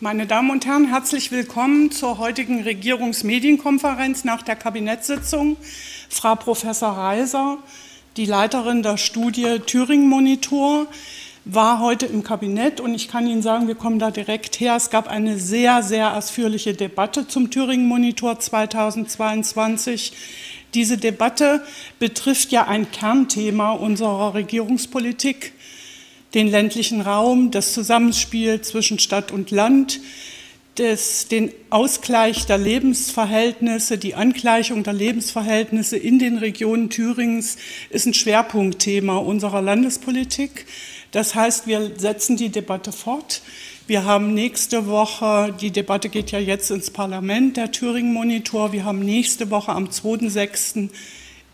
Meine Damen und Herren, herzlich willkommen zur heutigen Regierungsmedienkonferenz nach der Kabinettssitzung. Frau Professor Reiser, die Leiterin der Studie Thüringen Monitor, war heute im Kabinett und ich kann Ihnen sagen, wir kommen da direkt her. Es gab eine sehr, sehr ausführliche Debatte zum Thüringen Monitor 2022. Diese Debatte betrifft ja ein Kernthema unserer Regierungspolitik den ländlichen Raum, das Zusammenspiel zwischen Stadt und Land, des, den Ausgleich der Lebensverhältnisse, die Angleichung der Lebensverhältnisse in den Regionen Thüringens ist ein Schwerpunktthema unserer Landespolitik. Das heißt, wir setzen die Debatte fort. Wir haben nächste Woche, die Debatte geht ja jetzt ins Parlament, der Thüringen-Monitor. Wir haben nächste Woche am 2.6.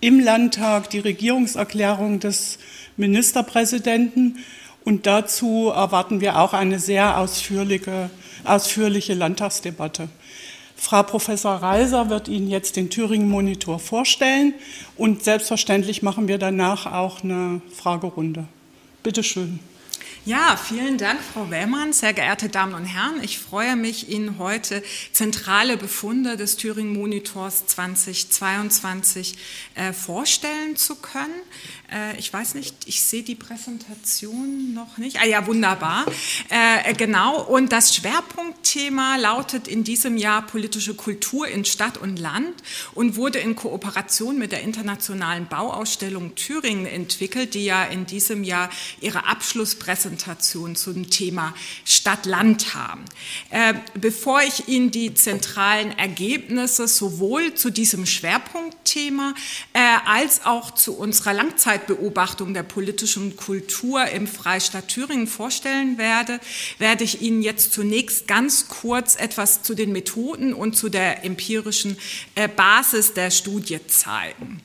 im Landtag die Regierungserklärung des Ministerpräsidenten. Und dazu erwarten wir auch eine sehr ausführliche, ausführliche Landtagsdebatte. Frau Professor Reiser wird Ihnen jetzt den Thüringen-Monitor vorstellen und selbstverständlich machen wir danach auch eine Fragerunde. Bitte schön. Ja, vielen Dank, Frau Wellmann. Sehr geehrte Damen und Herren, ich freue mich, Ihnen heute zentrale Befunde des Thüringen Monitors 2022 äh, vorstellen zu können. Äh, ich weiß nicht, ich sehe die Präsentation noch nicht. Ah ja, wunderbar. Äh, genau, und das Schwerpunktthema lautet in diesem Jahr politische Kultur in Stadt und Land und wurde in Kooperation mit der Internationalen Bauausstellung Thüringen entwickelt, die ja in diesem Jahr ihre Abschlusspräsentation Präsentation zum Thema Stadt-Land haben. Äh, bevor ich Ihnen die zentralen Ergebnisse sowohl zu diesem Schwerpunktthema äh, als auch zu unserer Langzeitbeobachtung der politischen Kultur im Freistaat Thüringen vorstellen werde, werde ich Ihnen jetzt zunächst ganz kurz etwas zu den Methoden und zu der empirischen äh, Basis der Studie zeigen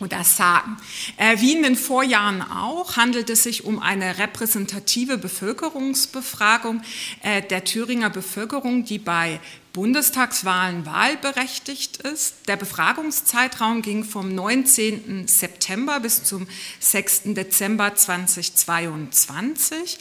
oder sagen. Äh, wie in den Vorjahren auch handelt es sich um eine repräsentative Bevölkerungsbefragung äh, der Thüringer Bevölkerung, die bei Bundestagswahlen wahlberechtigt ist. Der Befragungszeitraum ging vom 19. September bis zum 6. Dezember 2022.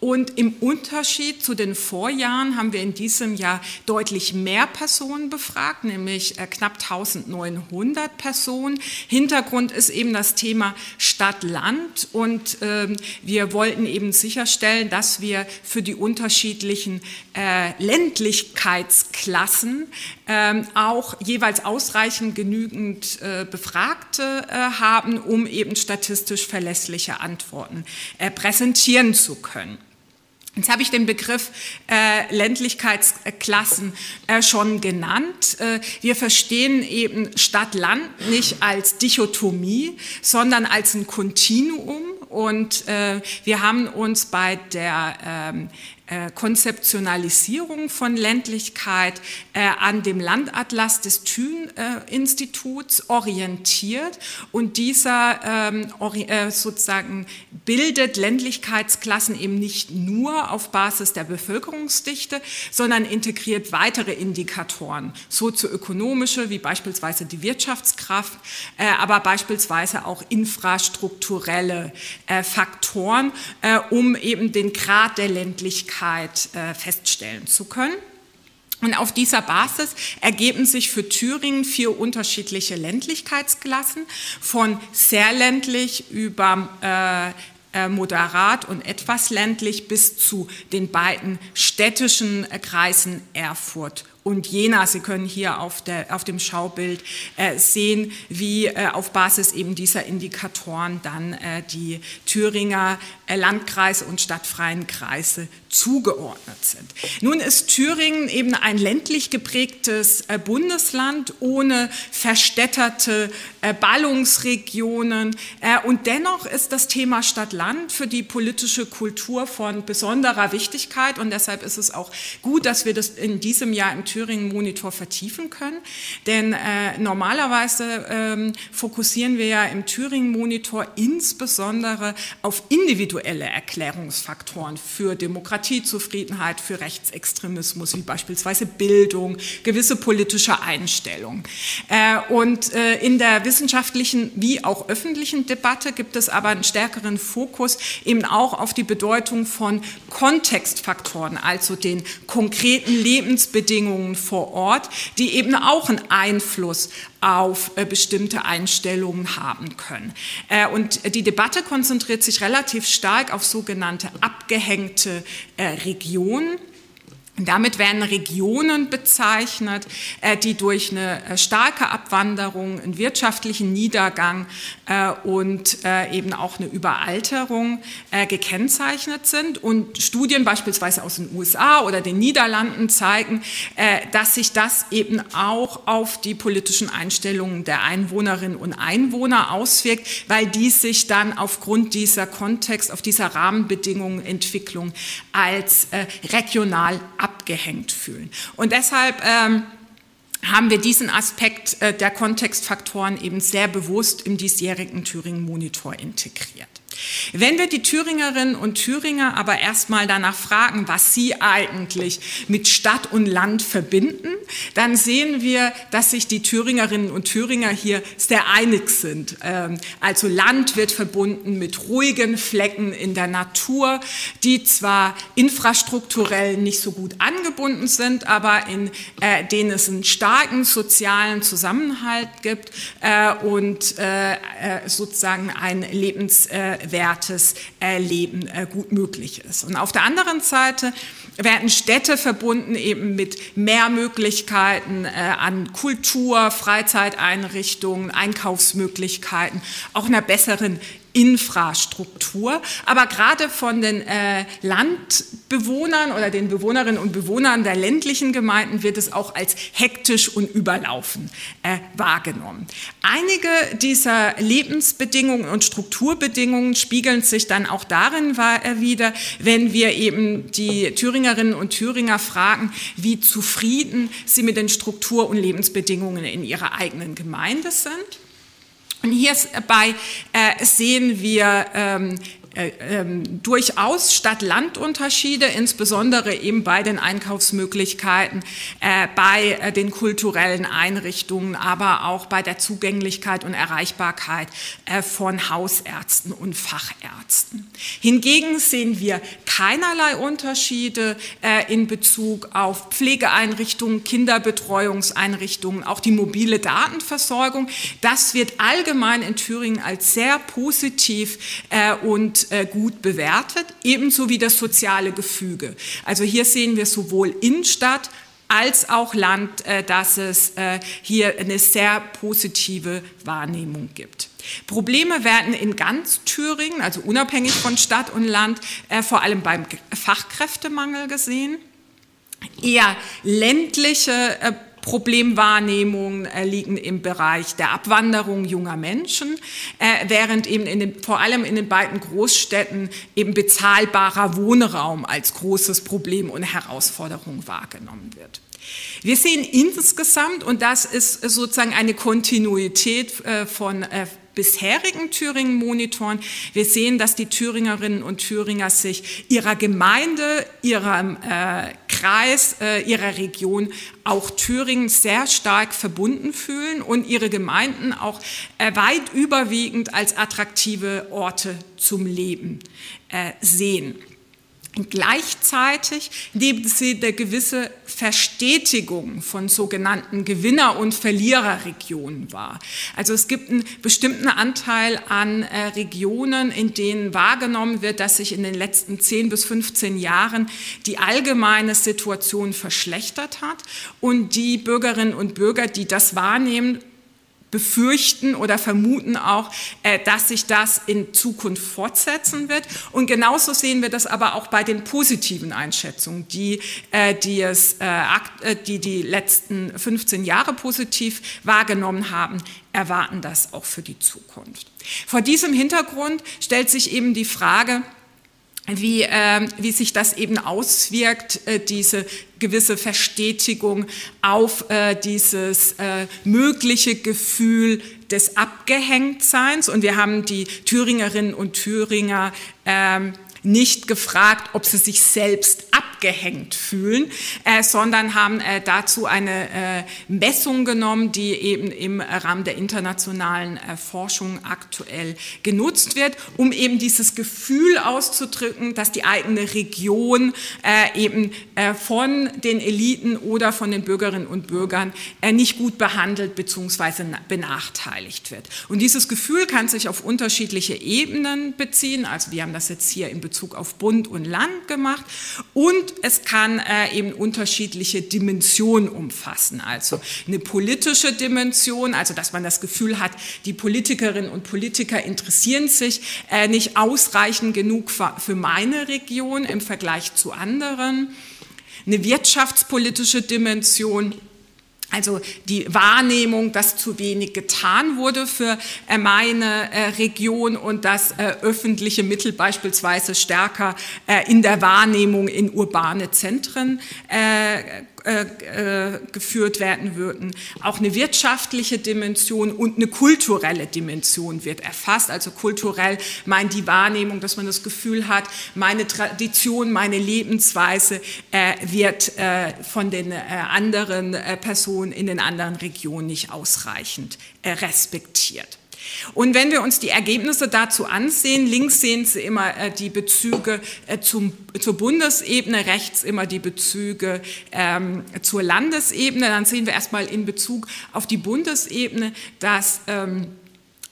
Und im Unterschied zu den Vorjahren haben wir in diesem Jahr deutlich mehr Personen befragt, nämlich äh, knapp 1900 Personen. Hintergrund ist eben das Thema Stadt-Land und äh, wir wollten eben sicherstellen, dass wir für die unterschiedlichen äh, Ländlichkeits Klassen ähm, auch jeweils ausreichend genügend äh, Befragte äh, haben, um eben statistisch verlässliche Antworten äh, präsentieren zu können. Jetzt habe ich den Begriff äh, Ländlichkeitsklassen äh, schon genannt. Äh, wir verstehen eben Stadt-Land nicht als Dichotomie, sondern als ein Kontinuum. Und äh, wir haben uns bei der ähm, äh, Konzeptionalisierung von Ländlichkeit äh, an dem Landatlas des Thün-Instituts äh, orientiert. Und dieser ähm, äh, sozusagen bildet Ländlichkeitsklassen eben nicht nur auf Basis der Bevölkerungsdichte, sondern integriert weitere Indikatoren, sozioökonomische wie beispielsweise die Wirtschaftskraft, äh, aber beispielsweise auch infrastrukturelle äh, Faktoren, um eben den Grad der Ländlichkeit Wirklichkeit äh, feststellen zu können. Und auf dieser Basis ergeben sich für Thüringen vier unterschiedliche Ländlichkeitsklassen, von sehr ländlich über äh, äh moderat und etwas ländlich bis zu den beiden städtischen Kreisen Erfurt und Jena. Sie können hier auf, der, auf dem Schaubild äh, sehen, wie äh, auf Basis eben dieser Indikatoren dann äh, die Thüringer äh, Landkreise und stadtfreien Kreise zugeordnet sind. Nun ist Thüringen eben ein ländlich geprägtes äh, Bundesland ohne verstädterte äh, Ballungsregionen und dennoch ist das Thema Stadt-Land für die politische Kultur von besonderer Wichtigkeit und deshalb ist es auch gut, dass wir das in diesem Jahr im Thüringen Thüringen Monitor vertiefen können. Denn äh, normalerweise ähm, fokussieren wir ja im Thüringen Monitor insbesondere auf individuelle Erklärungsfaktoren für Demokratiezufriedenheit, für Rechtsextremismus, wie beispielsweise Bildung, gewisse politische Einstellungen. Äh, und äh, in der wissenschaftlichen wie auch öffentlichen Debatte gibt es aber einen stärkeren Fokus eben auch auf die Bedeutung von Kontextfaktoren, also den konkreten Lebensbedingungen vor Ort, die eben auch einen Einfluss auf äh, bestimmte Einstellungen haben können. Äh, und die Debatte konzentriert sich relativ stark auf sogenannte abgehängte äh, Regionen. Damit werden Regionen bezeichnet, die durch eine starke Abwanderung, einen wirtschaftlichen Niedergang äh, und eben auch eine Überalterung gekennzeichnet sind. Und Studien beispielsweise aus den USA oder den Niederlanden zeigen, dass sich das eben auch auf die politischen Einstellungen der Einwohnerinnen und Einwohner auswirkt, weil die sich dann aufgrund dieser Kontext, auf dieser Rahmenbedingungen Entwicklung als regional abgehängt fühlen. Und deshalb ähm, haben wir diesen Aspekt äh, der Kontextfaktoren eben sehr bewusst im diesjährigen Thüringen Monitor integriert. Wenn wir die Thüringerinnen und Thüringer aber erstmal danach fragen, was sie eigentlich mit Stadt und Land verbinden, dann sehen wir, dass sich die Thüringerinnen und Thüringer hier sehr einig sind. Ähm, also Land wird verbunden mit ruhigen Flecken in der Natur, die zwar infrastrukturell nicht so gut angebunden sind, aber in äh, denen es einen starken sozialen Zusammenhalt gibt äh, und äh, sozusagen ein Lebens wertes Leben äh, gut möglich ist. Und auf der anderen Seite werden Städte verbunden eben mit mehr Möglichkeiten äh, an Kultur, Freizeiteinrichtungen, Einkaufsmöglichkeiten, auch einer besseren Infrastruktur. Aber gerade von den äh, Landbewohnern oder den Bewohnerinnen und Bewohnern der ländlichen Gemeinden wird es auch als hektisch und überlaufen äh, wahrgenommen. Einige dieser Lebensbedingungen und Strukturbedingungen spiegeln sich dann auch darin äh, wieder, wenn wir eben die Thüringerinnen und Thüringer fragen, wie zufrieden sie mit den Struktur- und Lebensbedingungen in ihrer eigenen Gemeinde sind. Und hierbei äh, sehen wir ähm, äh, ähm, durchaus Stadt-Land-Unterschiede, insbesondere eben bei den Einkaufsmöglichkeiten, äh, bei äh, den kulturellen Einrichtungen, aber auch bei der Zugänglichkeit und Erreichbarkeit äh, von Hausärzten und Fachärzten. Hingegen sehen wir keinerlei Unterschiede äh, in Bezug auf Pflegeeinrichtungen, Kinderbetreuungseinrichtungen, auch die mobile Datenversorgung. Das wird allgemein in Thüringen als sehr positiv äh, äh, gut bewertet, ebenso wie das soziale Gefüge. Also hier sehen wir sowohl Innenstadt als auch Land, äh, dass es äh, hier eine sehr positive Wahrnehmung gibt. Probleme werden in ganz Thüringen, also unabhängig von Stadt und Land, vor allem beim Fachkräftemangel gesehen. Eher ländliche Problemwahrnehmungen äh, liegen im Bereich der Abwanderung junger Menschen, äh, während eben in den, vor allem in den beiden Großstädten eben bezahlbarer Wohnraum als großes Problem und Herausforderung wahrgenommen wird. Wir sehen insgesamt, und das ist sozusagen eine Kontinuität äh, von bisherigen Thüringen-Monitoren. Wir sehen, dass die Thüringerinnen und Thüringer sich ihrer Gemeinde, ihrem äh, Kreis, äh, ihrer Region, auch Thüringen sehr stark verbunden fühlen und ihre Gemeinden auch äh, weit überwiegend als attraktive Orte zum Leben äh, sehen. Gleichzeitig nehmen sie eine gewisse Verstetigung von sogenannten Gewinner- und Verliererregionen wahr. Also es gibt einen bestimmten Anteil an äh, Regionen, in denen wahrgenommen wird, dass sich in den letzten 10 bis 15 Jahren die allgemeine Situation verschlechtert hat und die Bürgerinnen und Bürger, die das wahrnehmen, befürchten oder vermuten auch, äh, dass sich das in Zukunft fortsetzen wird. Und genauso sehen wir das aber auch bei den positiven Einschätzungen, die äh, die, es, äh, die, die letzten 15 Jahre positiv wahrgenommen haben, erwarten das auch für die Zukunft. Vor diesem Hintergrund stellt sich eben die Frage, wie, äh, wie sich das eben auswirkt, äh, diese gewisse Verstetigung auf äh, dieses äh, mögliche Gefühl des Abgehängtseins. Und wir haben die Thüringerinnen und Thüringer ähm, nicht gefragt, ob sie sich selbst abgehängt fühlen, äh, sondern haben äh, dazu eine äh, Messung genommen, die eben im Rahmen der internationalen äh, Forschung aktuell genutzt wird, um eben dieses Gefühl auszudrücken, dass die eigene Region äh, eben von den Eliten oder von den Bürgerinnen und Bürgern nicht gut behandelt bzw. benachteiligt wird. Und dieses Gefühl kann sich auf unterschiedliche Ebenen beziehen. Also wir haben das jetzt hier in Bezug auf Bund und Land gemacht und es kann äh, eben unterschiedliche Dimensionen umfassen. Also eine politische Dimension, also dass man das Gefühl hat, die Politikerinnen und Politiker interessieren sich äh, nicht ausreichend genug für, für meine Region im Vergleich zu anderen. Eine wirtschaftspolitische Dimension, also die Wahrnehmung, dass zu wenig getan wurde für äh, meine äh, Region und dass äh, öffentliche Mittel beispielsweise stärker in der Wahrnehmung in urbane Zentren geführt werden würden. Auch eine wirtschaftliche Dimension und eine kulturelle Dimension wird erfasst. Also kulturell meint die Wahrnehmung, dass man das Gefühl hat, meine Tradition, meine Lebensweise äh, wird äh, von den äh, anderen äh, Personen in den anderen Regionen nicht ausreichend respektiert. Und wenn wir uns die Ergebnisse dazu ansehen, links sehen Sie immer äh, die Bezüge äh, zum, zur Bundesebene, rechts immer die Bezüge ähm, zur Landesebene, dann sehen wir erstmal in Bezug auf die Bundesebene, dass ähm,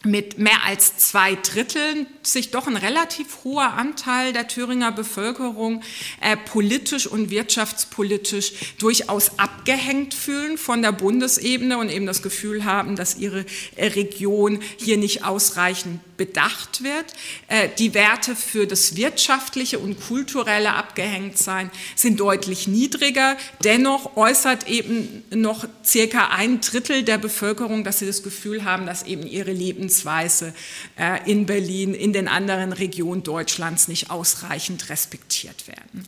mit mehr als zwei Dritteln sich doch ein relativ hoher Anteil der Thüringer Bevölkerung äh, politisch und wirtschaftspolitisch durchaus abgehängt fühlen von der Bundesebene und eben das Gefühl haben, dass ihre äh, Region hier nicht ausreichend bedacht wird. Äh, die Werte für das wirtschaftliche und kulturelle Abgehängtsein sind deutlich niedriger. Dennoch äußert eben noch circa ein Drittel der Bevölkerung, dass sie das Gefühl haben, dass eben ihre Lebensweise äh, in Berlin, in den anderen Regionen Deutschlands nicht ausreichend respektiert werden.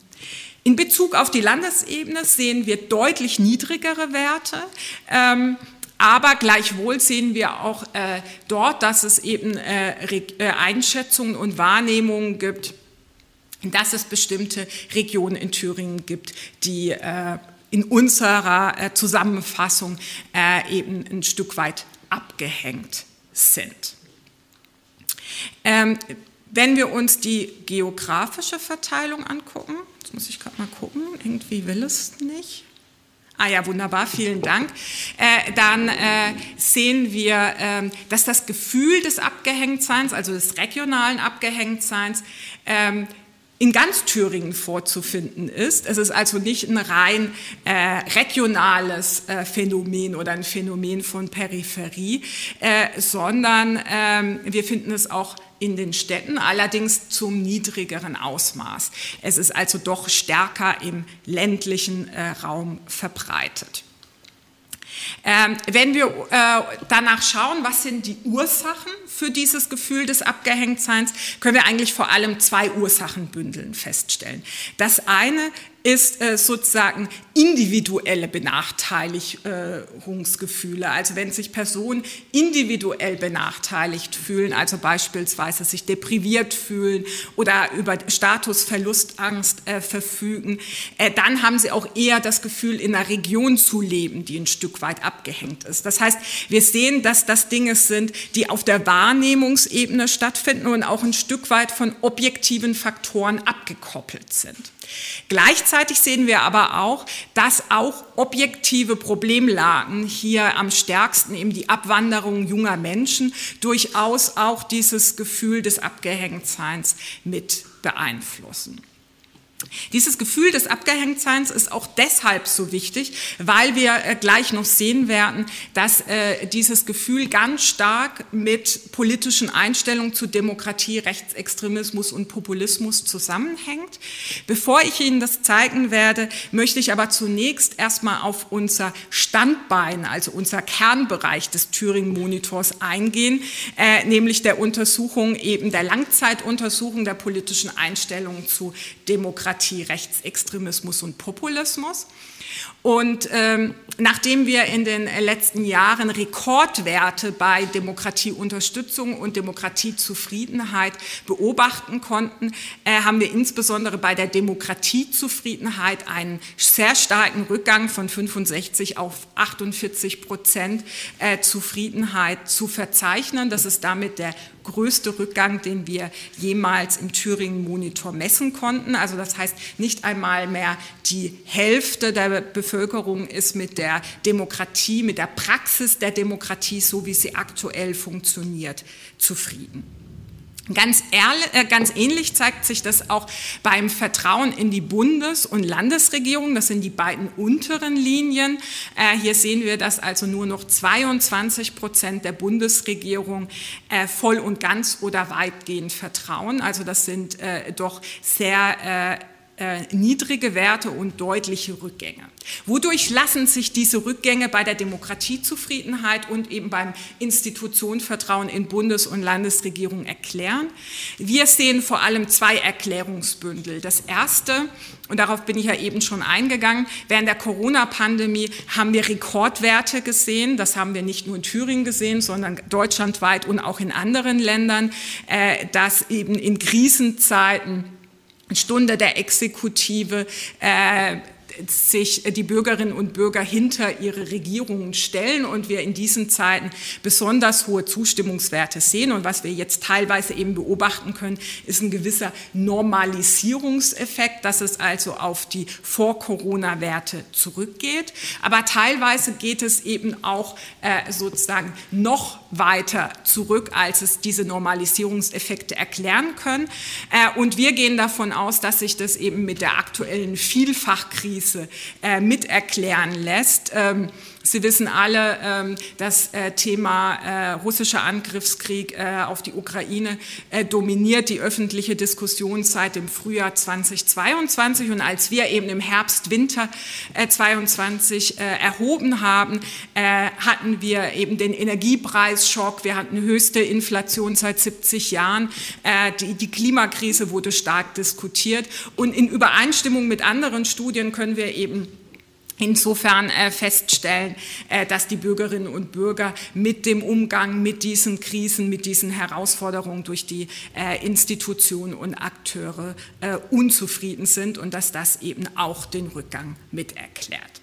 In Bezug auf die Landesebene sehen wir deutlich niedrigere Werte. Aber gleichwohl sehen wir auch äh, dort, dass es eben äh, äh, Einschätzungen und Wahrnehmungen gibt, dass es bestimmte Regionen in Thüringen gibt, die äh, in unserer äh, Zusammenfassung äh, eben ein Stück weit abgehängt sind. Ähm, wenn wir uns die geografische Verteilung angucken, jetzt muss ich gerade mal gucken, irgendwie will es nicht. Ah ja, wunderbar, vielen Dank. Äh, dann äh, sehen wir, äh, dass das Gefühl des Abgehängtseins, also des regionalen Abgehängtseins, ähm, in ganz Thüringen vorzufinden ist. Es ist also nicht ein rein äh, regionales äh, Phänomen oder ein Phänomen von Peripherie, äh, sondern ähm, wir finden es auch in den Städten, allerdings zum niedrigeren Ausmaß. Es ist also doch stärker im ländlichen äh, Raum verbreitet. Ähm, wenn wir äh, danach schauen, was sind die Ursachen für dieses Gefühl des Abgehängtseins, können wir eigentlich vor allem zwei Ursachenbündeln feststellen. Das eine ist äh, sozusagen individuelle Benachteiligungsgefühle. Also wenn sich Personen individuell benachteiligt fühlen, also beispielsweise sich depriviert fühlen oder über Statusverlustangst äh, verfügen, äh, dann haben sie auch eher das Gefühl, in einer Region zu leben, die ein Stück weit abgehängt ist. Das heißt, wir sehen, dass das Dinge sind, die auf der Wahrnehmungsebene stattfinden und auch ein Stück weit von objektiven Faktoren abgekoppelt sind. Gleichzeitig sehen wir aber auch, dass auch objektive Problemlagen hier am stärksten eben die Abwanderung junger Menschen durchaus auch dieses Gefühl des Abgehängtseins mit beeinflussen. Dieses Gefühl des Abgehängtseins ist auch deshalb so wichtig, weil wir äh, gleich noch sehen werden, dass äh, dieses Gefühl ganz stark mit politischen Einstellungen zu Demokratie, Rechtsextremismus und Populismus zusammenhängt. Bevor ich Ihnen das zeigen werde, möchte ich aber zunächst erstmal auf unser Standbein, also unser Kernbereich des Thüringen-Monitors eingehen, äh, nämlich der Untersuchung eben der Langzeituntersuchung der politischen Einstellungen zu Demokratie Demokratie, Rechtsextremismus und Populismus. Und ähm, nachdem wir in den letzten Jahren Rekordwerte bei Demokratieunterstützung und Demokratiezufriedenheit beobachten konnten, äh, haben wir insbesondere bei der Demokratiezufriedenheit einen sehr starken Rückgang von 65 auf 48 Prozent äh, Zufriedenheit zu verzeichnen. Das ist damit der größte Rückgang, den wir jemals im Thüringen-Monitor messen konnten. Also das heißt, nicht einmal mehr die Hälfte der Bevölkerung ist mit der Demokratie, mit der Praxis der Demokratie, so wie sie aktuell funktioniert, zufrieden. Ganz, ehrlich, äh, ganz ähnlich zeigt sich das auch beim Vertrauen in die Bundes- und Landesregierung. Das sind die beiden unteren Linien. Äh, hier sehen wir, dass also nur noch 22 Prozent der Bundesregierung äh, voll und ganz oder weitgehend vertrauen. Also das sind äh, doch sehr äh, niedrige Werte und deutliche Rückgänge. Wodurch lassen sich diese Rückgänge bei der Demokratiezufriedenheit und eben beim Institutionenvertrauen in Bundes- und Landesregierungen erklären? Wir sehen vor allem zwei Erklärungsbündel. Das erste, und darauf bin ich ja eben schon eingegangen, während der Corona-Pandemie haben wir Rekordwerte gesehen. Das haben wir nicht nur in Thüringen gesehen, sondern deutschlandweit und auch in anderen Ländern, äh, dass eben in Krisenzeiten Stunde der Exekutive äh, sich die Bürgerinnen und Bürger hinter ihre Regierungen stellen und wir in diesen Zeiten besonders hohe Zustimmungswerte sehen. Und was wir jetzt teilweise eben beobachten können, ist ein gewisser Normalisierungseffekt, dass es also auf die Vor-Corona-Werte zurückgeht. Aber teilweise geht es eben auch äh, sozusagen noch weiter zurück, als es diese Normalisierungseffekte erklären können. Äh, und wir gehen davon aus, dass sich das eben mit der aktuellen Vielfachkrise Krise äh, miterklären lässt. Ähm, Sie wissen alle, ähm, das äh, Thema äh, russischer Angriffskrieg äh, auf die Ukraine dominiert die öffentliche Diskussion seit dem Frühjahr 2022. Und als wir eben im Herbst, Winter 2022 erhoben haben, hatten wir eben den Energiepreisschock. Wir hatten höchste Inflation seit 70 Jahren. Die Klimakrise wurde stark diskutiert. Und in Übereinstimmung mit anderen Studien können wir eben insofern äh, feststellen, äh, dass die Bürgerinnen und Bürger mit dem Umgang mit diesen Krisen, mit diesen Herausforderungen durch die äh, Institutionen und Akteure äh, unzufrieden sind und dass das eben auch den Rückgang mit erklärt.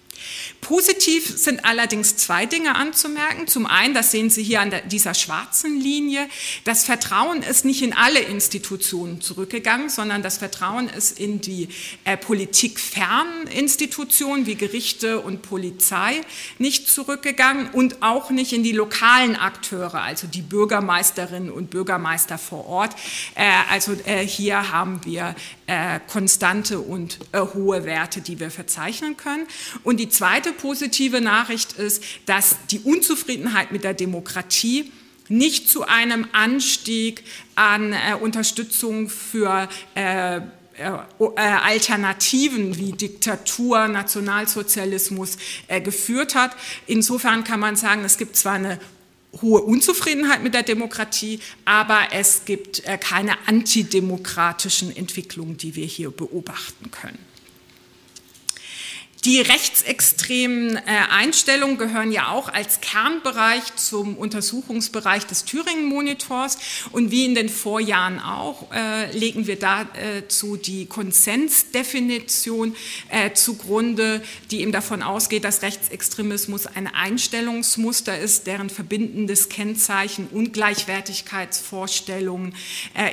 Positiv sind allerdings zwei Dinge anzumerken. Zum einen, das sehen Sie hier an dieser schwarzen Linie, das Vertrauen ist nicht in alle Institutionen zurückgegangen, sondern das Vertrauen ist in die äh, politikfernen Institutionen wie Gerichte und Polizei nicht zurückgegangen und auch nicht in die lokalen Akteure, also die Bürgermeisterinnen und Bürgermeister vor Ort. Äh, also äh, hier haben wir äh, konstante und äh, hohe Werte, die wir verzeichnen können. Und die zweite positive Nachricht ist, dass die Unzufriedenheit mit der Demokratie nicht zu einem Anstieg an äh, Unterstützung für äh, äh, äh Alternativen wie Diktatur, Nationalsozialismus äh, geführt hat. Insofern kann man sagen, es gibt zwar eine hohe Unzufriedenheit mit der Demokratie, aber es gibt keine antidemokratischen Entwicklungen, die wir hier beobachten können. Die rechtsextremen äh, Einstellungen gehören ja auch als Kernbereich zum Untersuchungsbereich des Thüringen-Monitors. Und wie in den Vorjahren auch, äh, legen wir dazu äh, die Konsensdefinition zugrunde, die eben davon ausgeht, dass Rechtsextremismus ein Einstellungsmuster ist, deren verbindendes Kennzeichen Ungleichwertigkeitsvorstellungen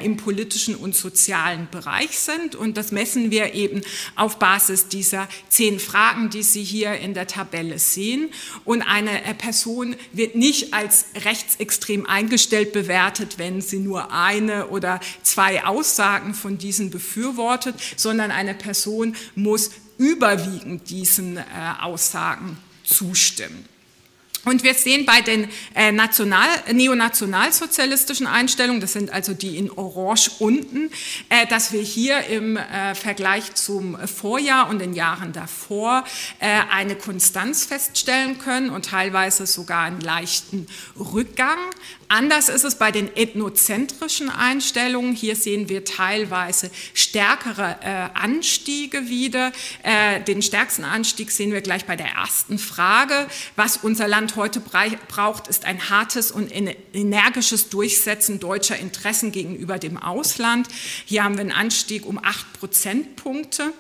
im politischen und sozialen Bereich sind. Und das messen wir eben auf Basis dieser zehn Fragen Fragen, die Sie hier in der Tabelle sehen. Und eine äh, Person wird nicht als rechtsextrem eingestellt bewertet, wenn sie nur eine oder zwei Aussagen von diesen befürwortet, sondern eine Person muss überwiegend diesen äh, Aussagen zustimmen. Und wir sehen bei den äh, national, neonationalsozialistischen Einstellungen, das sind also die in Orange unten, äh, dass wir hier im äh, Vergleich zum Vorjahr und den Jahren davor eine Konstanz feststellen können und teilweise sogar einen leichten Rückgang. Anders ist es bei den ethnozentrischen Einstellungen. Hier sehen wir teilweise stärkere Anstiege wieder. Den stärksten Anstieg sehen wir gleich bei der ersten Frage. Was unser Land heute braucht, ist ein hartes und energisches Durchsetzen deutscher Interessen gegenüber dem Ausland. Hier haben wir einen Anstieg um acht Prozentpunkte.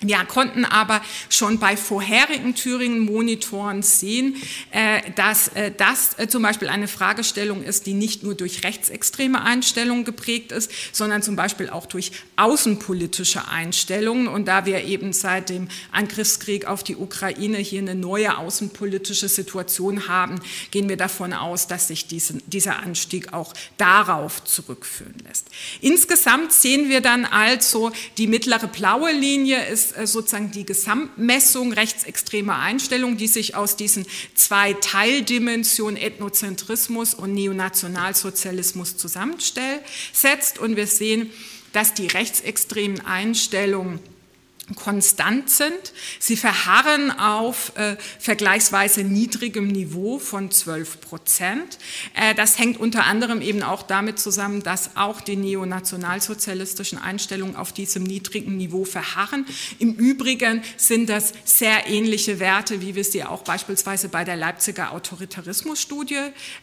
Wir konnten aber schon bei vorherigen Thüringen-Monitoren sehen, äh, dass äh, das äh, zum Beispiel eine Fragestellung ist, die nicht nur durch rechtsextreme Einstellungen geprägt ist, sondern zum Beispiel auch durch außenpolitische Einstellungen. Und da wir eben seit dem Angriffskrieg auf die Ukraine hier eine neue außenpolitische Situation haben, gehen wir davon aus, dass sich dieser Anstieg auch darauf zurückführen lässt. Insgesamt sehen wir dann also, die mittlere blaue Linie ist äh, sozusagen die Gesamtmessung rechtsextremer Einstellungen, die sich aus diesen zwei Teildimensionen Ethnozentrismus und Neonationalsozialismus zusammensetzt. Und wir sehen, dass die rechtsextremen Einstellungen konstant sind. Sie verharren auf äh, vergleichsweise niedrigem Niveau von 12 Prozent. Äh, das hängt unter anderem eben auch damit zusammen, dass auch die neonationalsozialistischen Einstellungen auf diesem niedrigen Niveau verharren. Im Übrigen sind das sehr ähnliche Werte, wie wir sie auch beispielsweise bei der Leipziger Autoritarismusstudie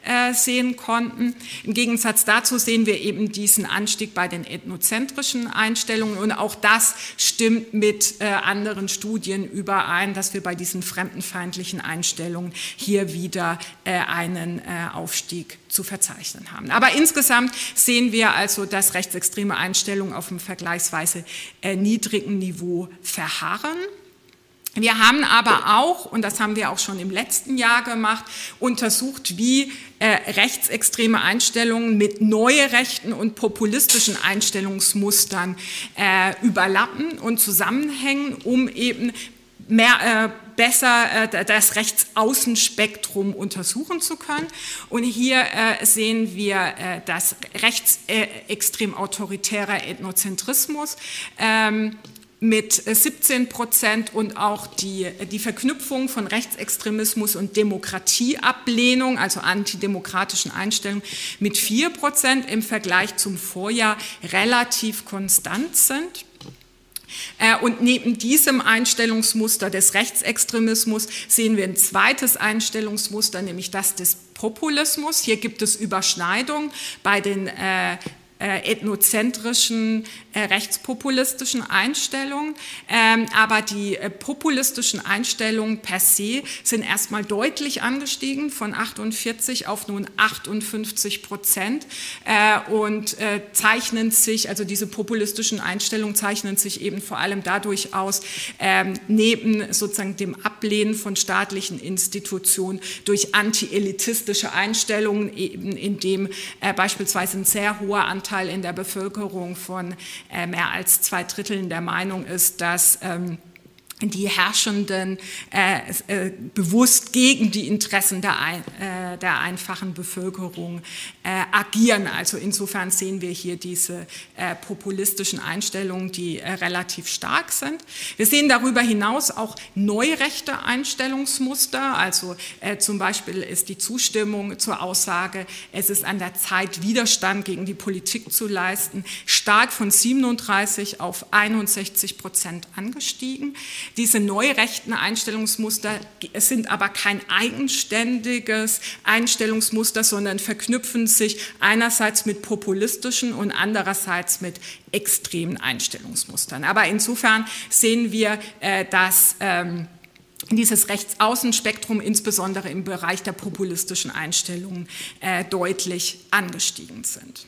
äh, sehen konnten. Im Gegensatz dazu sehen wir eben diesen Anstieg bei den ethnozentrischen Einstellungen und auch das stimmt mit mit äh, anderen Studien überein, dass wir bei diesen fremdenfeindlichen Einstellungen hier wieder äh, einen äh, Aufstieg zu verzeichnen haben. Aber insgesamt sehen wir also, dass rechtsextreme Einstellungen auf einem vergleichsweise äh, niedrigen Niveau verharren. Wir haben aber auch, und das haben wir auch schon im letzten Jahr gemacht, untersucht, wie äh, rechtsextreme Einstellungen mit neue rechten und populistischen Einstellungsmustern äh, überlappen und zusammenhängen, um eben mehr, äh, besser äh, das Rechtsaußenspektrum untersuchen zu können. Und hier äh, sehen wir äh, das rechtsextrem autoritäre Ethnozentrismus. Ähm, mit 17 äh, Prozent und auch die, die Verknüpfung von Rechtsextremismus und Demokratieablehnung, also antidemokratischen Einstellungen, mit 4 Prozent im Vergleich zum Vorjahr relativ konstant sind. Äh, und neben diesem Einstellungsmuster des Rechtsextremismus sehen wir ein zweites Einstellungsmuster, nämlich das des Populismus. Hier gibt es Überschneidungen bei den äh, äh, ethnozentrischen, äh, rechtspopulistischen Einstellungen. Ähm, aber die äh, populistischen Einstellungen per se sind erstmal deutlich angestiegen von 48 auf nun 58 Prozent und zeichnen sich, also diese populistischen Einstellungen zeichnen sich eben vor allem dadurch aus, ähm, neben sozusagen dem Ablehnen von staatlichen Institutionen durch anti-elitistische Einstellungen, eben indem beispielsweise ein sehr hoher Anteil in der Bevölkerung von äh, mehr als zwei Dritteln der Meinung ist, dass ähm, die Herrschenden äh, äh, bewusst gegen die Interessen der, ein, äh, der einfachen Bevölkerung äh, agieren. Also insofern sehen wir hier diese äh, populistischen Einstellungen, die äh, relativ stark sind. Wir sehen darüber hinaus auch neurechte Einstellungsmuster. Also zum Beispiel ist die Zustimmung zur Aussage, es ist an der Zeit, Widerstand gegen die Politik zu leisten, stark von 37 auf 61 Prozent angestiegen. Diese neurechten Einstellungsmuster sind aber kein eigenständiges Einstellungsmuster, sondern verknüpfen sich einerseits mit populistischen und andererseits mit extremen Einstellungsmustern. Aber insofern sehen wir, äh, dass ähm, dieses Rechtsaußenspektrum insbesondere im Bereich der populistischen Einstellungen äh, deutlich angestiegen sind.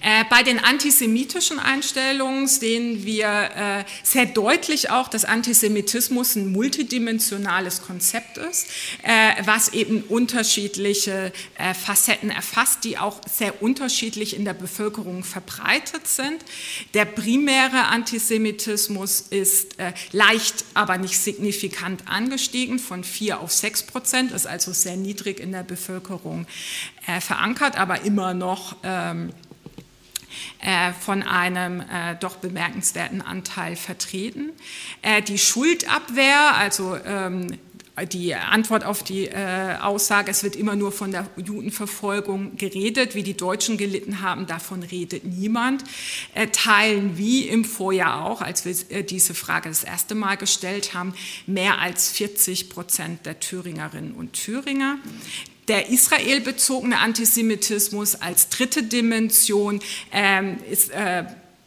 Äh, bei den antisemitischen Einstellungen sehen wir äh, sehr deutlich auch, dass Antisemitismus ein multidimensionales Konzept ist, äh, was eben unterschiedliche Facetten erfasst, die auch sehr unterschiedlich in der Bevölkerung verbreitet sind. Der primäre Antisemitismus ist leicht, aber nicht signifikant angestiegen, von 4 auf 6 Prozent, ist also sehr niedrig in der Bevölkerung verankert, aber immer noch ähm, äh, von einem äh, doch bemerkenswerten Anteil vertreten. Äh, die Schuldabwehr, also ähm, die Antwort auf die äh, Aussage, es wird immer nur von der Judenverfolgung geredet, wie die Deutschen gelitten haben, davon redet niemand, äh, teilen wie im Vorjahr auch, als wir äh, diese Frage das erste Mal gestellt haben, mehr als 40 Prozent der Thüringerinnen und Thüringer der israelbezogene Antisemitismus als dritte Dimension ähm, ist äh,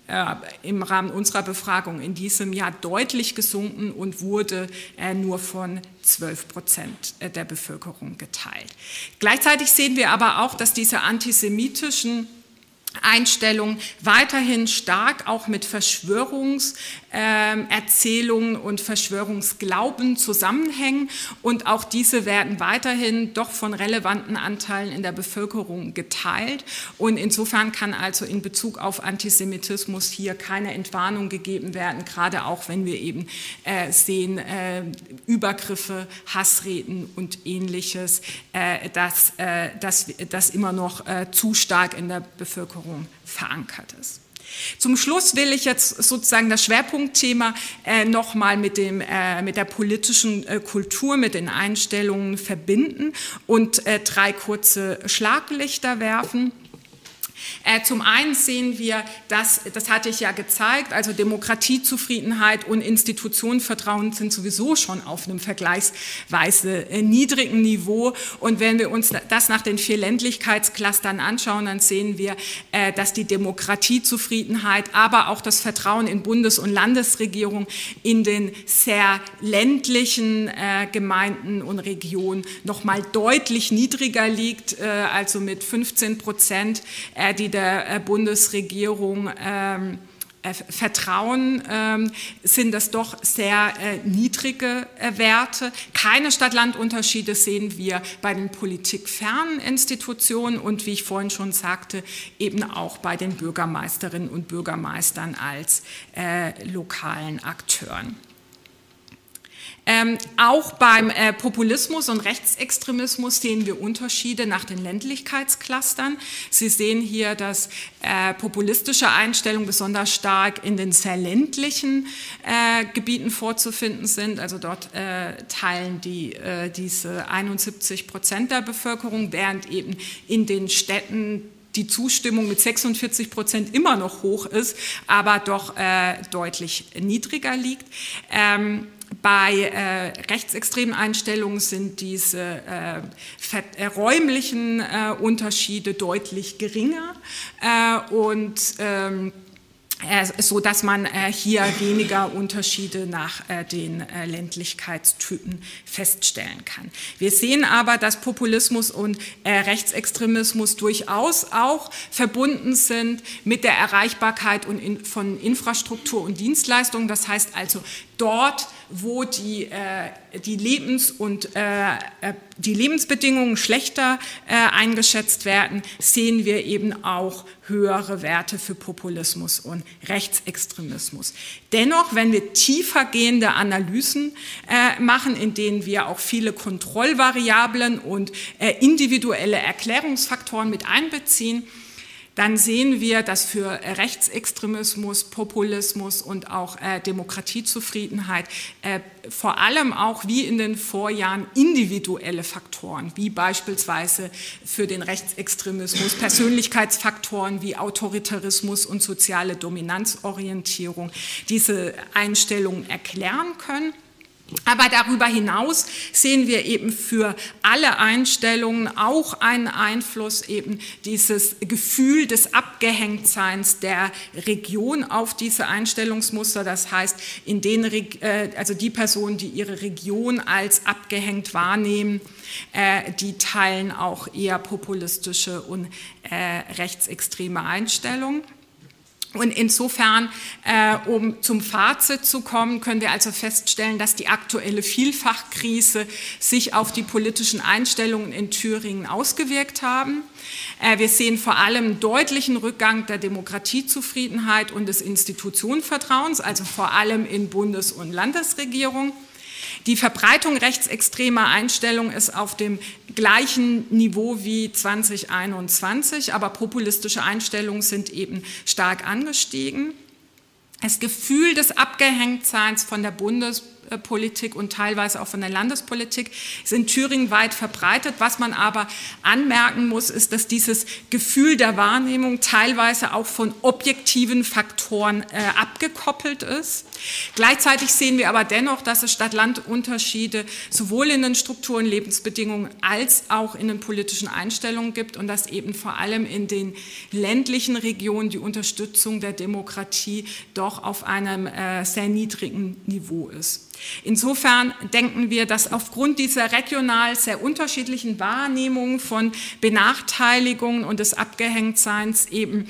äh, im Rahmen unserer Befragung in diesem Jahr deutlich gesunken und wurde äh, nur von 12 Prozent äh, der Bevölkerung geteilt. Gleichzeitig sehen wir aber auch, dass diese antisemitischen Einstellungen weiterhin stark auch mit Verschwörungserzählungen und Verschwörungsglauben zusammenhängen und auch diese werden weiterhin doch von relevanten Anteilen in der Bevölkerung geteilt. Und insofern kann also in Bezug auf Antisemitismus hier keine Entwarnung gegeben werden, gerade auch wenn wir eben äh, sehen äh, Übergriffe, Hassreden und ähnliches, äh, dass das immer noch zu stark in der Bevölkerung Bevölkerung verankert ist. Zum Schluss will ich jetzt sozusagen das Schwerpunktthema äh, nochmal mit, äh, mit der politischen äh, Kultur, mit den Einstellungen verbinden und äh, drei kurze Schlaglichter werfen. Äh, zum einen sehen wir, dass, das hatte ich ja gezeigt, also Demokratiezufriedenheit und Institutionenvertrauen sind sowieso schon auf einem vergleichsweise äh, niedrigen Niveau. Und wenn wir uns das nach den vier Ländlichkeitsclustern anschauen, dann sehen wir, äh, dass die Demokratiezufriedenheit, aber auch das Vertrauen in Bundes- und Landesregierung in den sehr ländlichen Gemeinden und Regionen noch mal deutlich niedriger liegt, also mit 15 Prozent die der äh, Bundesregierung ähm, äh, vertrauen, ähm, sind das doch sehr äh, niedrige Werte. Keine Stadt-Land-Unterschiede sehen wir bei den politikfernen Institutionen und wie ich vorhin schon sagte, eben auch bei den Bürgermeisterinnen und Bürgermeistern als lokalen Akteuren. Ähm, auch beim äh, Populismus und Rechtsextremismus sehen wir Unterschiede nach den Ländlichkeitsclustern. Sie sehen hier, dass äh, populistische Einstellungen besonders stark in den sehr ländlichen äh, Gebieten vorzufinden sind. Also dort äh, teilen die äh, diese 71 Prozent der Bevölkerung, während eben in den Städten die Zustimmung mit 46 Prozent immer noch hoch ist, aber doch äh, deutlich niedriger liegt. Ähm, bei äh, rechtsextremen Einstellungen sind diese äh, äh, räumlichen äh, Unterschiede deutlich geringer äh, und ähm, äh, so dass man hier weniger Unterschiede nach den Ländlichkeitstypen feststellen kann. Wir sehen aber, dass Populismus und Rechtsextremismus durchaus auch verbunden sind mit der Erreichbarkeit von Infrastruktur und Dienstleistungen. Das heißt also dort, wo die, äh, die, Lebens- und, äh, äh, die Lebensbedingungen schlechter äh, eingeschätzt werden, sehen wir eben auch höhere Werte für Populismus und Rechtsextremismus. Dennoch, wenn wir tiefergehende Analysen äh, machen, in denen wir auch viele Kontrollvariablen und äh, individuelle Erklärungsfaktoren mit einbeziehen, dann sehen wir, dass für Rechtsextremismus, Populismus und auch äh, Demokratiezufriedenheit äh, vor allem auch wie in den Vorjahren individuelle Faktoren, wie beispielsweise für den Rechtsextremismus Persönlichkeitsfaktoren wie Autoritarismus und soziale Dominanzorientierung diese Einstellungen erklären können. Aber darüber hinaus sehen wir eben für alle Einstellungen auch einen Einfluss eben dieses Gefühl des Abgehängtseins der Region auf diese Einstellungsmuster. Das heißt, in den, äh, also die Personen, die ihre Region als abgehängt wahrnehmen, äh, die teilen auch eher populistische und äh, rechtsextreme Einstellungen. Und insofern, äh, um zum Fazit zu kommen, können wir also feststellen, dass die aktuelle Vielfachkrise sich auf die politischen Einstellungen in Thüringen ausgewirkt haben. Äh, wir sehen vor allem deutlichen Rückgang der Demokratiezufriedenheit und des Institutionenvertrauens, also vor allem in Bundes- und Landesregierung. Die Verbreitung rechtsextremer Einstellungen ist auf dem gleichen Niveau wie 2021, aber populistische Einstellungen sind eben stark angestiegen. Das Gefühl des Abgehängtseins von der Bundes Politik und teilweise auch von der Landespolitik ist in Thüringen weit verbreitet. Was man aber anmerken muss, ist, dass dieses Gefühl der Wahrnehmung teilweise auch von objektiven Faktoren äh, abgekoppelt ist. Gleichzeitig sehen wir aber dennoch, dass es Stadt-Land-Unterschiede sowohl in den Strukturen, Lebensbedingungen als auch in den politischen Einstellungen gibt und dass eben vor allem in den ländlichen Regionen die Unterstützung der Demokratie doch auf einem äh, sehr niedrigen Niveau ist. Insofern denken wir, dass aufgrund dieser regional sehr unterschiedlichen Wahrnehmungen von Benachteiligungen und des Abgehängtseins eben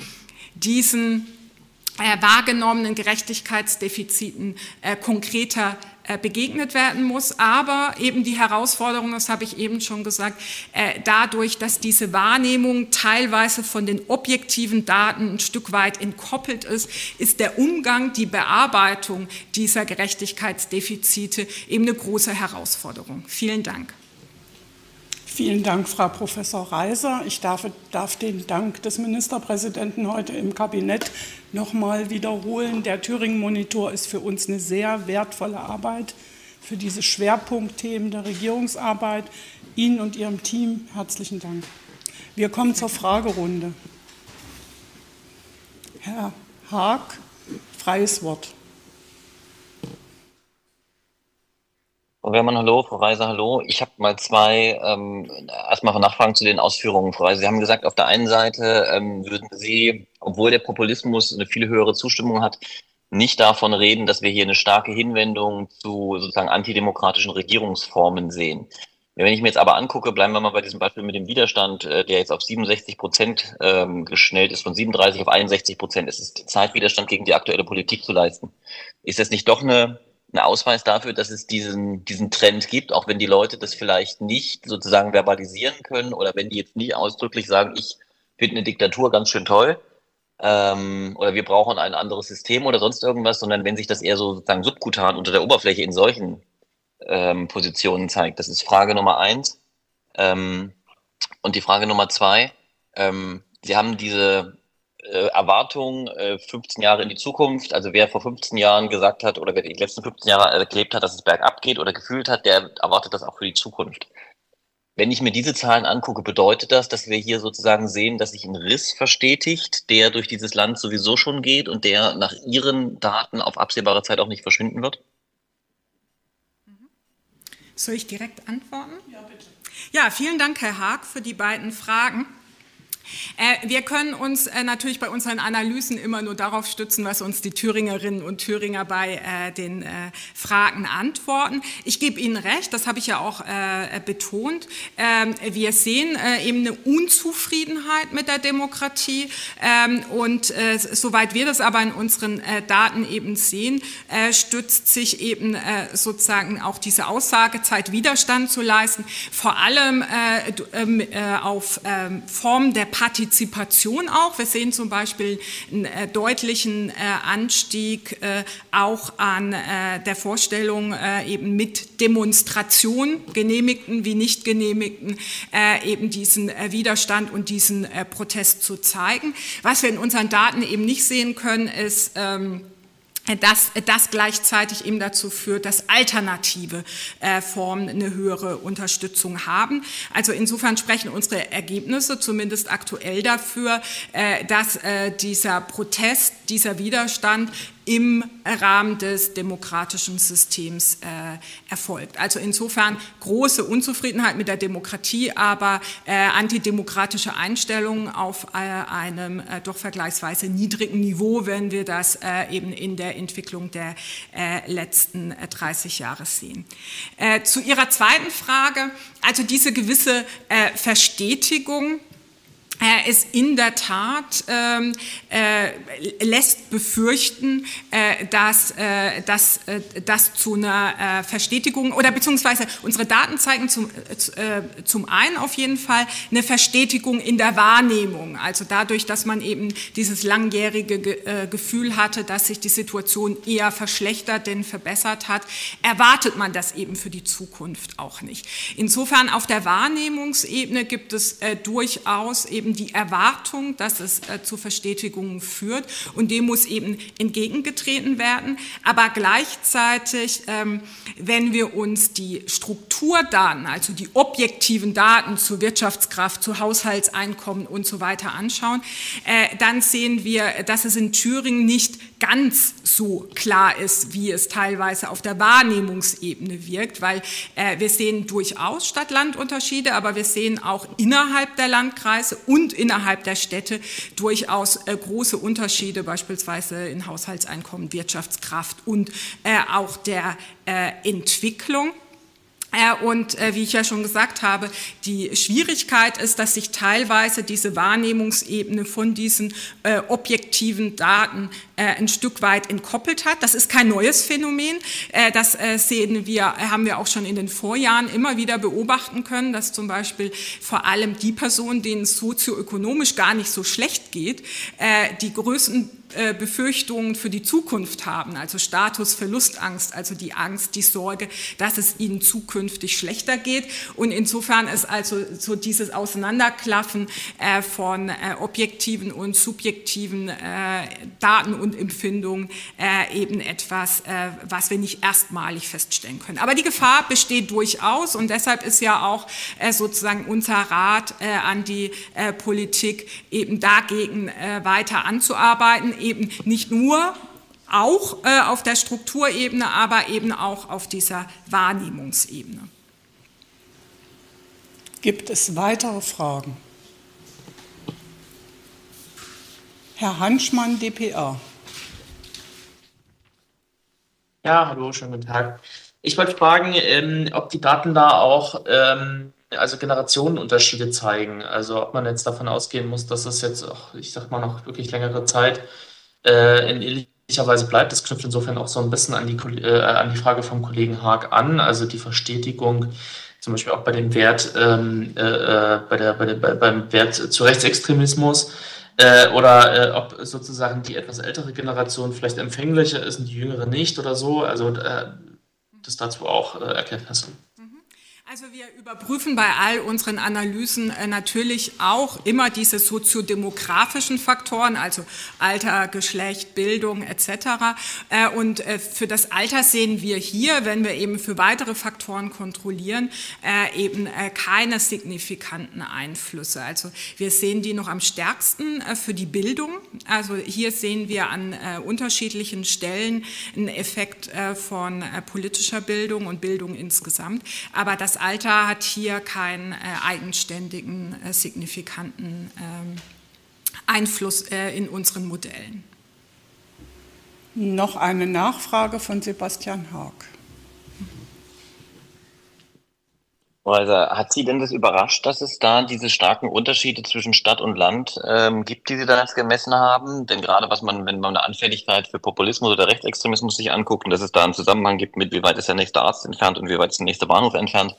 diesen äh, wahrgenommenen Gerechtigkeitsdefiziten äh, konkreter begegnet werden muss. Aber eben die Herausforderung, das habe ich eben schon gesagt, äh, dadurch, dass diese Wahrnehmung teilweise von den objektiven Daten ein Stück weit entkoppelt ist, ist der Umgang, die Bearbeitung dieser Gerechtigkeitsdefizite eben eine große Herausforderung. Vielen Dank. Vielen Dank, Frau Professor Reiser. Ich darf, darf, den Dank des Ministerpräsidenten heute im Kabinett noch mal wiederholen. Der Thüringen-Monitor ist für uns eine sehr wertvolle Arbeit für diese Schwerpunktthemen der Regierungsarbeit. Ihnen und Ihrem Team herzlichen Dank. Wir kommen zur Fragerunde. Herr Haag, freies Wort. Frau Wehrmann, hallo, Frau Reiser, hallo. Ich habe mal zwei, ähm, erstmal Nachfragen zu den Ausführungen, Frau Reiser. Sie haben gesagt, auf der einen Seite ähm, würden Sie, obwohl der Populismus eine viel höhere Zustimmung hat, nicht davon reden, dass wir hier eine starke Hinwendung zu sozusagen antidemokratischen Regierungsformen sehen. Wenn ich mir jetzt aber angucke, bleiben wir mal bei diesem Beispiel mit dem Widerstand, äh, der jetzt auf 67 Prozent ähm, geschnellt ist, von 37 auf 61 Prozent. Es ist Zeitwiderstand gegen die aktuelle Politik zu leisten. Ist das nicht doch eine ein Ausweis dafür, dass es diesen, diesen Trend gibt, auch wenn die Leute das vielleicht nicht sozusagen verbalisieren können oder wenn die jetzt nicht ausdrücklich sagen, ich finde eine Diktatur ganz schön toll ähm, oder wir brauchen ein anderes System oder sonst irgendwas, sondern wenn sich das eher so sozusagen subkutan unter der Oberfläche in solchen ähm, Positionen zeigt. Das ist Frage Nummer eins. Ähm, und die Frage Nummer zwei, ähm, Sie haben diese äh, Erwartung äh, 15 Jahre in die Zukunft. Also wer vor 15 Jahren gesagt hat oder wer die letzten 15 Jahre erlebt hat, dass es bergab geht oder gefühlt hat, der erwartet das auch für die Zukunft. Wenn ich mir diese Zahlen angucke, bedeutet das, dass wir hier sozusagen sehen, dass sich ein Riss verstetigt, der durch dieses Land sowieso schon geht und der nach Ihren Daten auf absehbare Zeit auch nicht verschwinden wird? Soll ich direkt antworten? Ja, bitte. Ja, vielen Dank, Herr Haag, für die beiden Fragen. Äh, wir können uns äh, natürlich bei unseren Analysen immer nur darauf stützen, was uns die Thüringerinnen und Thüringer bei äh, den Fragen antworten. Ich gebe Ihnen recht, das habe ich ja auch betont. Ähm, wir sehen eben eine Unzufriedenheit mit der Demokratie ähm, und soweit wir das aber in unseren Daten eben sehen, stützt sich eben sozusagen auch diese Aussage, Zeit Widerstand zu leisten, vor allem ähm, auf Formen der Partizipation auch. Wir sehen zum Beispiel einen äh, deutlichen äh, Anstieg äh, auch an der Vorstellung eben mit Demonstration, genehmigten wie nicht genehmigten, eben diesen Widerstand und diesen Protest zu zeigen. Was wir in unseren Daten eben nicht sehen können, ist, ähm, dass das gleichzeitig eben dazu führt, dass alternative äh, Formen eine höhere Unterstützung haben. Also insofern sprechen unsere Ergebnisse zumindest aktuell dafür, äh, dass äh, dieser Protest, dieser Widerstand im Rahmen des demokratischen Systems äh, erfolgt. Also insofern große Unzufriedenheit mit der Demokratie, aber äh, antidemokratische Einstellungen auf äh, einem äh, doch vergleichsweise niedrigen Niveau, wenn wir das äh, eben in der Entwicklung der äh, letzten 30 Jahre sehen. zu Ihrer zweiten Frage, also diese gewisse Verstetigung, äh, ist in der Tat ähm, äh, lässt befürchten, äh, dass äh, dass äh, das zu einer äh, Verstetigung oder beziehungsweise unsere Daten zeigen zum, zum einen auf jeden Fall eine Verstetigung in der Wahrnehmung, also dadurch, dass man eben dieses langjährige Ge Gefühl hatte, dass sich die Situation eher verschlechtert denn verbessert hat, erwartet man das eben für die Zukunft auch nicht. Insofern auf der Wahrnehmungsebene gibt es durchaus eben eben die Erwartung, dass es äh, zu Verstetigungen führt und dem muss eben entgegengetreten werden. Aber gleichzeitig, ähm, wenn wir uns die Strukturdaten, also die objektiven Daten zur Wirtschaftskraft, zu Haushaltseinkommen und so weiter anschauen, äh, dann sehen wir, dass es in Thüringen nicht ganz so klar ist, wie es teilweise auf der Wahrnehmungsebene wirkt, weil äh, wir sehen durchaus Stadt-Land-Unterschiede, aber wir sehen auch innerhalb der Landkreise und innerhalb der Städte durchaus äh, große Unterschiede, beispielsweise in Haushaltseinkommen, Wirtschaftskraft und äh, auch der äh, Entwicklung. Äh, und äh, wie ich ja schon gesagt habe, die Schwierigkeit ist, dass sich teilweise diese Wahrnehmungsebene von diesen äh, objektiven Daten ein Stück weit entkoppelt hat. Das ist kein neues Phänomen. Das sehen wir, haben wir auch schon in den Vorjahren immer wieder beobachten können, dass zum Beispiel vor allem die Personen, denen es sozioökonomisch gar nicht so schlecht geht, die größten Befürchtungen für die Zukunft haben, also Statusverlustangst, also die Angst, die Sorge, dass es ihnen zukünftig schlechter geht. Und insofern ist also so dieses Auseinanderklaffen äh, von äh, objektiven und subjektiven Daten und Empfindungen eben etwas, was wir nicht erstmalig feststellen können. Aber die Gefahr besteht durchaus und deshalb ist ja auch sozusagen unser Rat an die Politik eben dagegen weiter anzuarbeiten, eben nicht nur auch äh, auf der Strukturebene, aber eben auch auf dieser Wahrnehmungsebene. Gibt es weitere Fragen? Herr Hanschmann, dpa. Ja, hallo, schönen guten Tag. Ich wollte fragen, ähm, ob die Daten da auch ähm, also Generationenunterschiede zeigen. Also ob man jetzt davon ausgehen muss, dass es jetzt auch, ich sag mal, noch wirklich längere Zeit äh, in ähnlicher Weise bleibt. Das knüpft insofern auch so ein bisschen an die, äh, an die Frage vom Kollegen Haag an, also die Verstetigung zum Beispiel auch bei dem Wert, ähm, äh, äh bei der, bei der, bei, beim Wert zu Rechtsextremismus. Äh, oder äh, ob sozusagen die etwas ältere Generation vielleicht empfänglicher ist und die jüngere nicht oder so. Also äh, das dazu auch äh, Erkenntnisse. Also wir überprüfen bei all unseren Analysen äh, natürlich auch immer diese soziodemografischen Faktoren, also Alter, Geschlecht, Bildung etc. Äh, und äh, für das Alter sehen wir hier, wenn wir eben für weitere Faktoren kontrollieren, eben keine signifikanten Einflüsse. Also wir sehen die noch am stärksten für die Bildung. Also hier sehen wir an unterschiedlichen Stellen einen Effekt von politischer Bildung und Bildung insgesamt. Aber das Alter hat hier keinen äh, eigenständigen, äh, signifikanten ähm, Einfluss äh, in unseren Modellen. Noch eine Nachfrage von Sebastian Haag. Also, hat Sie denn das überrascht, dass es da diese starken Unterschiede zwischen Stadt und Land ähm, gibt, die Sie da jetzt gemessen haben? Denn gerade was man, wenn man eine Anfälligkeit für Populismus oder Rechtsextremismus sich anguckt und dass es da einen Zusammenhang gibt mit, wie weit ist der nächste Arzt entfernt und wie weit ist der nächste Bahnhof entfernt,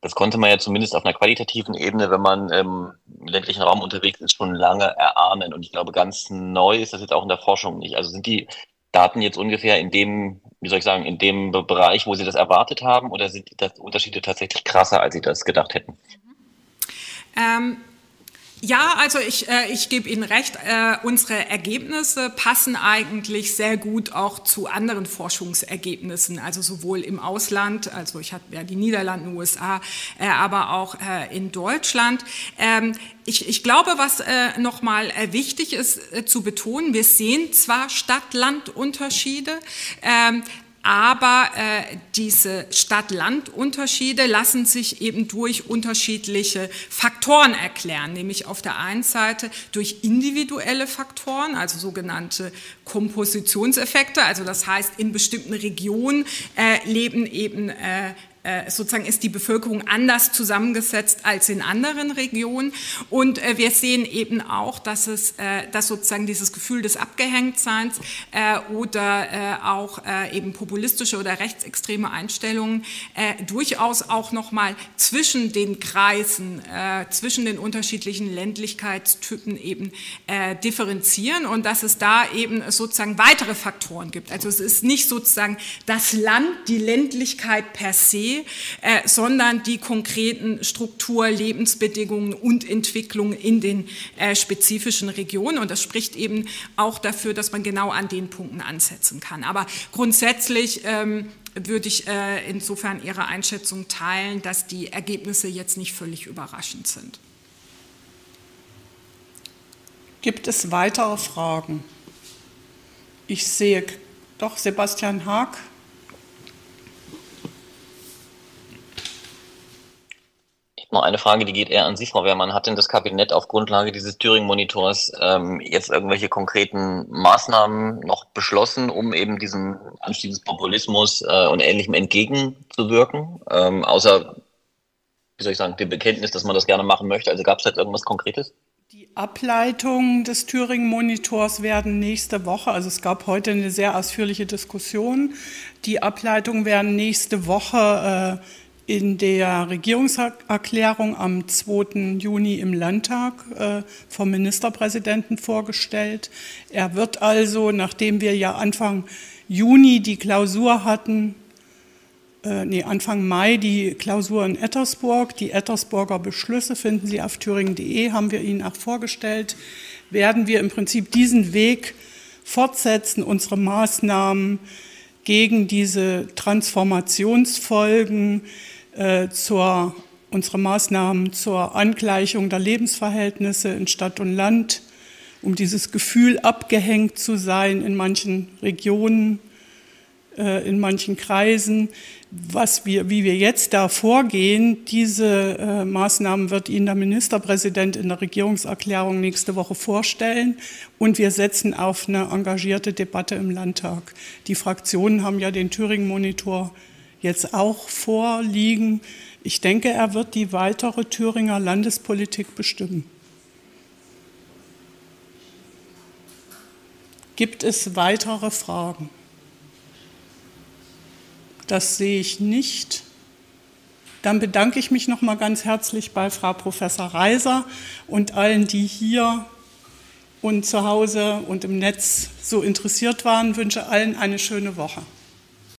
das konnte man ja zumindest auf einer qualitativen Ebene, wenn man ähm, im ländlichen Raum unterwegs ist, schon lange erahnen. Und ich glaube, ganz neu ist das jetzt auch in der Forschung nicht. Also sind die Daten jetzt ungefähr in dem, wie soll ich sagen, in dem Bereich, wo Sie das erwartet haben, oder sind die Unterschiede tatsächlich krasser, als Sie das gedacht hätten? Ähm, Ja, also ich, äh, ich gebe Ihnen recht, äh, unsere Ergebnisse passen eigentlich sehr gut auch zu anderen Forschungsergebnissen, also sowohl im Ausland, also ich hatte ja die Niederlande, USA, äh, aber auch äh, in Deutschland. Ähm, ich, ich, glaube, was äh, nochmal äh, wichtig ist äh, zu betonen, wir sehen zwar Stadt-Land-Unterschiede, ähm, aber äh, diese Stadt-Land-Unterschiede lassen sich eben durch unterschiedliche Faktoren erklären, nämlich auf der einen Seite durch individuelle Faktoren, also sogenannte Kompositionseffekte, also das heißt, in bestimmten Regionen äh, leben eben äh, sozusagen ist die Bevölkerung anders zusammengesetzt als in anderen Regionen. Und äh, wir sehen eben auch, dass es, äh, dass sozusagen dieses Gefühl des Abgehängtseins oder auch eben populistische oder rechtsextreme Einstellungen durchaus auch nochmal zwischen den Kreisen, zwischen den unterschiedlichen Ländlichkeitstypen eben differenzieren und dass es da eben sozusagen weitere Faktoren gibt. Also es ist nicht sozusagen das Land, die Ländlichkeit per se, äh, sondern die konkreten Struktur, Lebensbedingungen und Entwicklungen in den äh, spezifischen Regionen. Und das spricht eben auch dafür, dass man genau an den Punkten ansetzen kann. Aber grundsätzlich ähm, würde ich äh, insofern Ihre Einschätzung teilen, dass die Ergebnisse jetzt nicht völlig überraschend sind. Gibt es weitere Fragen? Ich sehe doch Sebastian Haag. Noch eine Frage, die geht eher an Sie, Frau Wehrmann. Hat denn das Kabinett auf Grundlage dieses Thüringen-Monitors ähm, jetzt irgendwelche konkreten Maßnahmen noch beschlossen, um eben diesem Anstieg des Populismus äh, und Ähnlichem entgegenzuwirken? Ähm, außer, wie soll ich sagen, dem Bekenntnis, dass man das gerne machen möchte. Also gab es jetzt irgendwas Konkretes? Die Ableitungen des Thüringen-Monitors werden nächste Woche, also es gab heute eine sehr ausführliche Diskussion, die Ableitungen werden nächste Woche äh, in der Regierungserklärung am 2. Juni im Landtag äh, vom Ministerpräsidenten vorgestellt. Er wird also, nachdem wir ja Anfang Juni die Klausur hatten, äh, nee, Anfang Mai die Klausur in Ettersburg, die Ettersburger Beschlüsse finden Sie auf thüringen.de, haben wir Ihnen auch vorgestellt, werden wir im Prinzip diesen Weg fortsetzen, unsere Maßnahmen gegen diese Transformationsfolgen, äh, zur, unsere Maßnahmen zur Angleichung der Lebensverhältnisse in Stadt und Land, um dieses Gefühl abgehängt zu sein in manchen Regionen, äh, in manchen Kreisen. Was wir, wie wir jetzt da vorgehen, diese äh, Maßnahmen wird Ihnen der Ministerpräsident in der Regierungserklärung nächste Woche vorstellen. Und wir setzen auf eine engagierte Debatte im Landtag. Die Fraktionen haben ja den Thüringen-Monitor jetzt auch vorliegen. Ich denke, er wird die weitere Thüringer Landespolitik bestimmen. Gibt es weitere Fragen? Das sehe ich nicht. Dann bedanke ich mich noch mal ganz herzlich bei Frau Professor Reiser und allen, die hier und zu Hause und im Netz so interessiert waren. Ich wünsche allen eine schöne Woche.